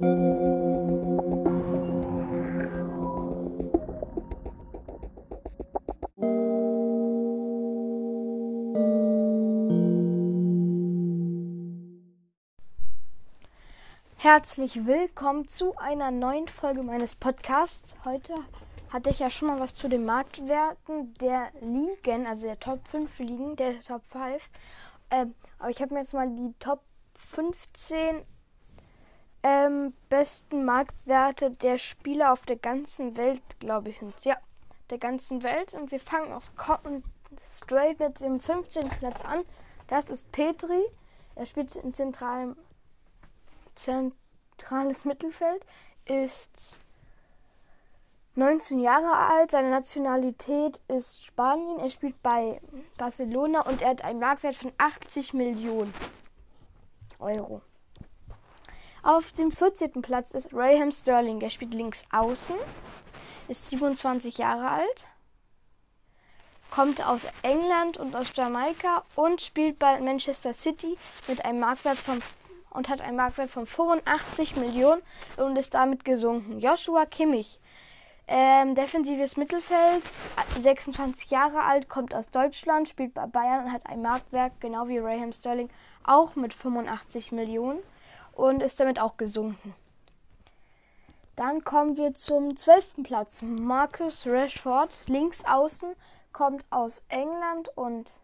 Herzlich willkommen zu einer neuen Folge meines Podcasts. Heute hatte ich ja schon mal was zu den Marktwerten der Ligen, also der Top 5 Ligen, der Top 5. Ähm, aber ich habe mir jetzt mal die Top 15 ähm, besten Marktwerte der Spieler auf der ganzen Welt, glaube ich, sind. Ja, der ganzen Welt. Und wir fangen auch straight mit dem 15. Platz an. Das ist Petri. Er spielt im zentralen zentrales Mittelfeld, ist 19 Jahre alt, seine Nationalität ist Spanien, er spielt bei Barcelona und er hat einen Marktwert von 80 Millionen Euro. Auf dem 14. Platz ist Raheem Sterling, der spielt links außen, ist 27 Jahre alt, kommt aus England und aus Jamaika und spielt bei Manchester City mit einem Marktwert von und hat einen Marktwert von 85 Millionen und ist damit gesunken. Joshua Kimmich, ähm, defensives Mittelfeld, 26 Jahre alt, kommt aus Deutschland, spielt bei Bayern und hat ein Marktwert, genau wie Raheem Sterling, auch mit 85 Millionen und ist damit auch gesunken. Dann kommen wir zum 12. Platz. Marcus Rashford, links außen, kommt aus England und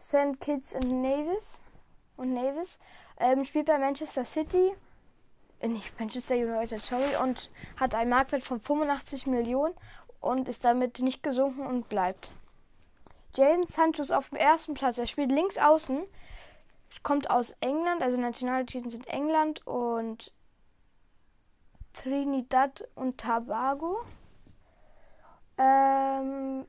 St. Kitts and Nevis und Nevis. Ähm, spielt bei Manchester City, äh, nicht Manchester United, sorry, und hat einen Marktwert von 85 Millionen und ist damit nicht gesunken und bleibt. Jaden Sancho ist auf dem ersten Platz. Er spielt links außen, kommt aus England, also Nationalitäten sind England und Trinidad und Tobago. Ähm,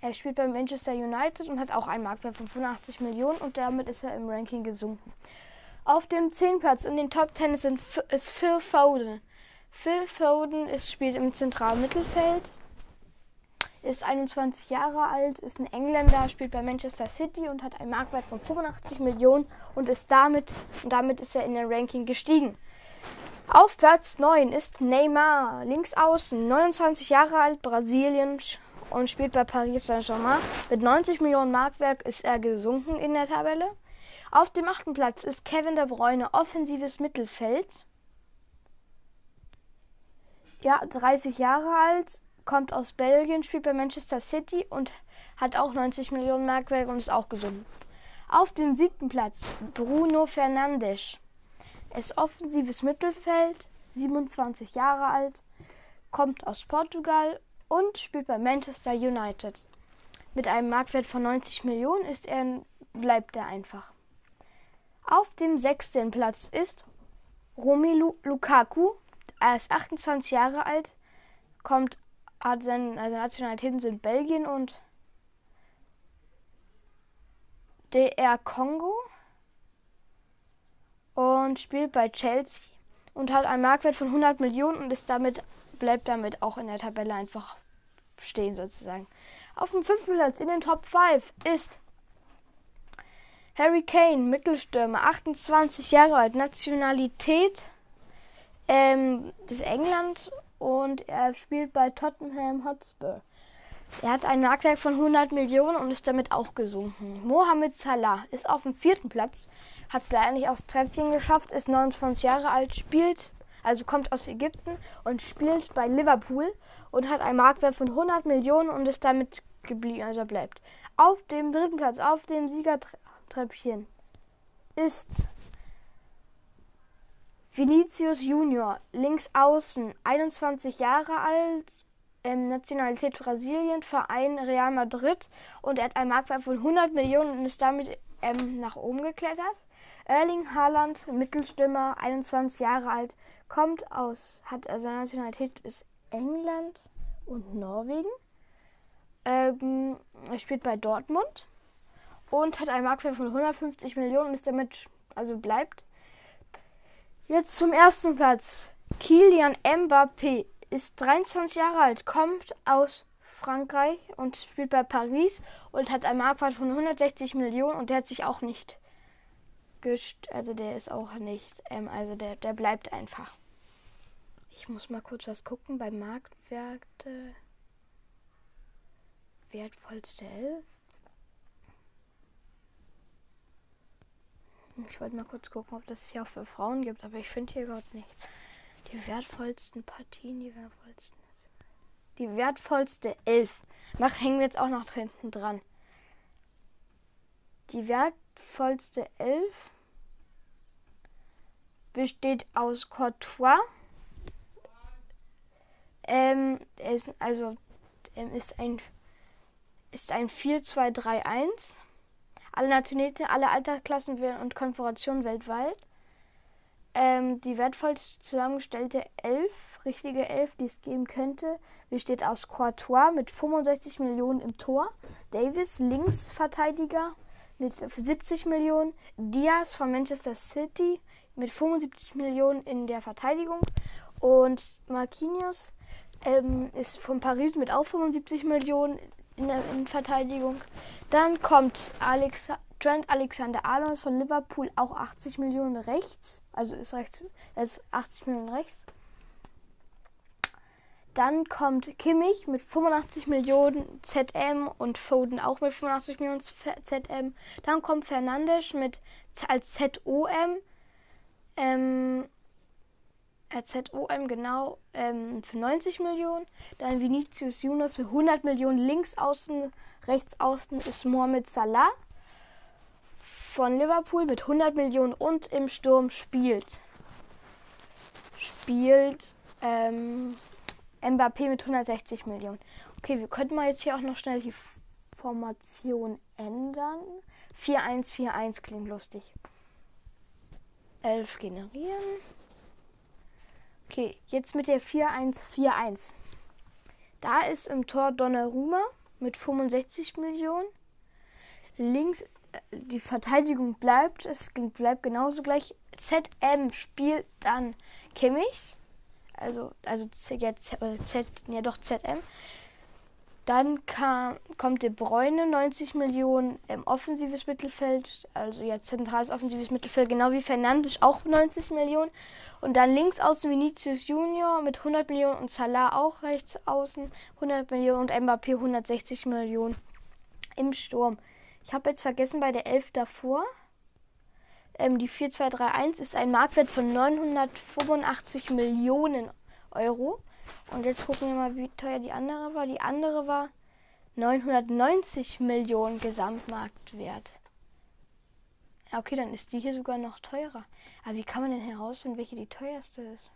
er spielt bei Manchester United und hat auch einen Marktwert von 85 Millionen und damit ist er im Ranking gesunken. Auf dem 10. Platz in den Top 10 sind, ist Phil Foden. Phil Foden ist, spielt im zentralen Mittelfeld, ist 21 Jahre alt, ist ein Engländer, spielt bei Manchester City und hat einen Marktwert von 85 Millionen und ist damit, und damit ist er in den Ranking gestiegen. Auf Platz 9 ist Neymar, links außen, 29 Jahre alt, Brasilien, und spielt bei Paris Saint-Germain. Mit 90 Millionen Markwerk ist er gesunken in der Tabelle. Auf dem achten Platz ist Kevin De Bruyne, offensives Mittelfeld. Ja, 30 Jahre alt, kommt aus Belgien, spielt bei Manchester City und hat auch 90 Millionen Markwerk und ist auch gesunken. Auf dem siebten Platz Bruno Fernandes. Er ist offensives Mittelfeld, 27 Jahre alt, kommt aus Portugal und spielt bei Manchester United. Mit einem Marktwert von 90 Millionen ist er, bleibt er einfach. Auf dem sechsten Platz ist Romelu Lukaku. Er ist 28 Jahre alt, kommt, also Nationalitäten sind Belgien und DR Kongo und spielt bei Chelsea und hat einen Marktwert von 100 Millionen und ist damit bleibt damit auch in der Tabelle einfach stehen sozusagen. Auf dem fünften Platz in den Top 5 ist Harry Kane, Mittelstürmer, 28 Jahre alt, Nationalität ähm, des England und er spielt bei Tottenham Hotspur. Er hat ein Marktwerk von 100 Millionen und ist damit auch gesunken. Mohamed Salah ist auf dem vierten Platz, hat es leider nicht aufs Treppchen geschafft, ist 29 Jahre alt, spielt, also kommt aus Ägypten und spielt bei Liverpool und hat einen Marktwert von 100 Millionen und ist damit geblieben, also bleibt. Auf dem dritten Platz, auf dem Siegertreppchen, ist Vinicius Junior, links außen, 21 Jahre alt, ähm, Nationalität Brasilien, Verein Real Madrid und er hat einen Marktwert von 100 Millionen und ist damit ähm, nach oben geklettert. Erling Haaland, Mittelstürmer, 21 Jahre alt, kommt aus, hat also Nationalität ist England und Norwegen. Ähm, er spielt bei Dortmund und hat einen Marktwert von 150 Millionen und ist damit, also bleibt. Jetzt zum ersten Platz. Kilian Mbappé ist 23 Jahre alt, kommt aus Frankreich und spielt bei Paris und hat einen Marktwert von 160 Millionen und der hat sich auch nicht also der ist auch nicht, ähm, also der, der bleibt einfach. Ich muss mal kurz was gucken bei Marktwerte. Wertvollste Elf. Ich wollte mal kurz gucken, ob das hier auch für Frauen gibt, aber ich finde hier überhaupt nichts. Die wertvollsten Partien, die wertvollsten. Die wertvollste Elf. Mach, hängen wir jetzt auch noch hinten dran. Die wertvollste Elf besteht aus Courtois. Ähm, ist, also ist ein ist ein 4-2-3-1 alle Nationalitäten, alle Altersklassen und Konfigurationen weltweit. Ähm, die wertvollste zusammengestellte Elf, richtige Elf, die es geben könnte, besteht aus Courtois mit 65 Millionen im Tor, Davis Linksverteidiger mit 70 Millionen, Diaz von Manchester City mit 75 Millionen in der Verteidigung und Marquinhos ähm, ist von Paris mit auch 75 Millionen in der Innenverteidigung. Dann kommt Alex Trent Alexander Arnold von Liverpool, auch 80 Millionen rechts. Also ist rechts, ist 80 Millionen rechts. Dann kommt Kimmich mit 85 Millionen ZM und Foden auch mit 85 Millionen ZM. Dann kommt Fernandes mit als ZOM. Ähm, RZOM genau ähm, für 90 Millionen. Dann Vinicius Juniors für 100 Millionen. Links außen, rechts außen ist Mohamed Salah von Liverpool mit 100 Millionen und im Sturm spielt. Spielt ähm, Mbappé mit 160 Millionen. Okay, wir könnten mal jetzt hier auch noch schnell die Formation ändern. 4-1-4-1 klingt lustig. 11 generieren. Okay, jetzt mit der 4-1-4-1. Da ist im Tor Donnarumma mit 65 Millionen. Links äh, die Verteidigung bleibt, es bleibt genauso gleich. ZM spielt dann Kimmich, also also Z, ja, Z, ja doch ZM. Dann kam, kommt De Bruyne, 90 Millionen im offensives Mittelfeld, also ja zentrales offensives Mittelfeld, genau wie Fernandes auch 90 Millionen. Und dann links außen Vinicius Junior mit 100 Millionen und Salah auch rechts außen 100 Millionen und Mbappé 160 Millionen im Sturm. Ich habe jetzt vergessen bei der 11 davor. Ähm, die 4231 ist ein Marktwert von 985 Millionen Euro. Und jetzt gucken wir mal, wie teuer die andere war. Die andere war 990 Millionen Gesamtmarktwert. Ja, okay, dann ist die hier sogar noch teurer. Aber wie kann man denn herausfinden, welche die teuerste ist?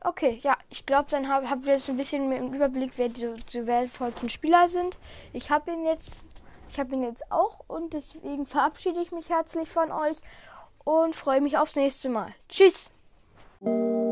Okay, ja, ich glaube, dann habe hab wir jetzt ein bisschen mehr im Überblick, wer diese, diese wertvollsten Spieler sind. Ich habe ihn jetzt, ich habe ihn jetzt auch und deswegen verabschiede ich mich herzlich von euch und freue mich aufs nächste Mal. Tschüss! Thank you.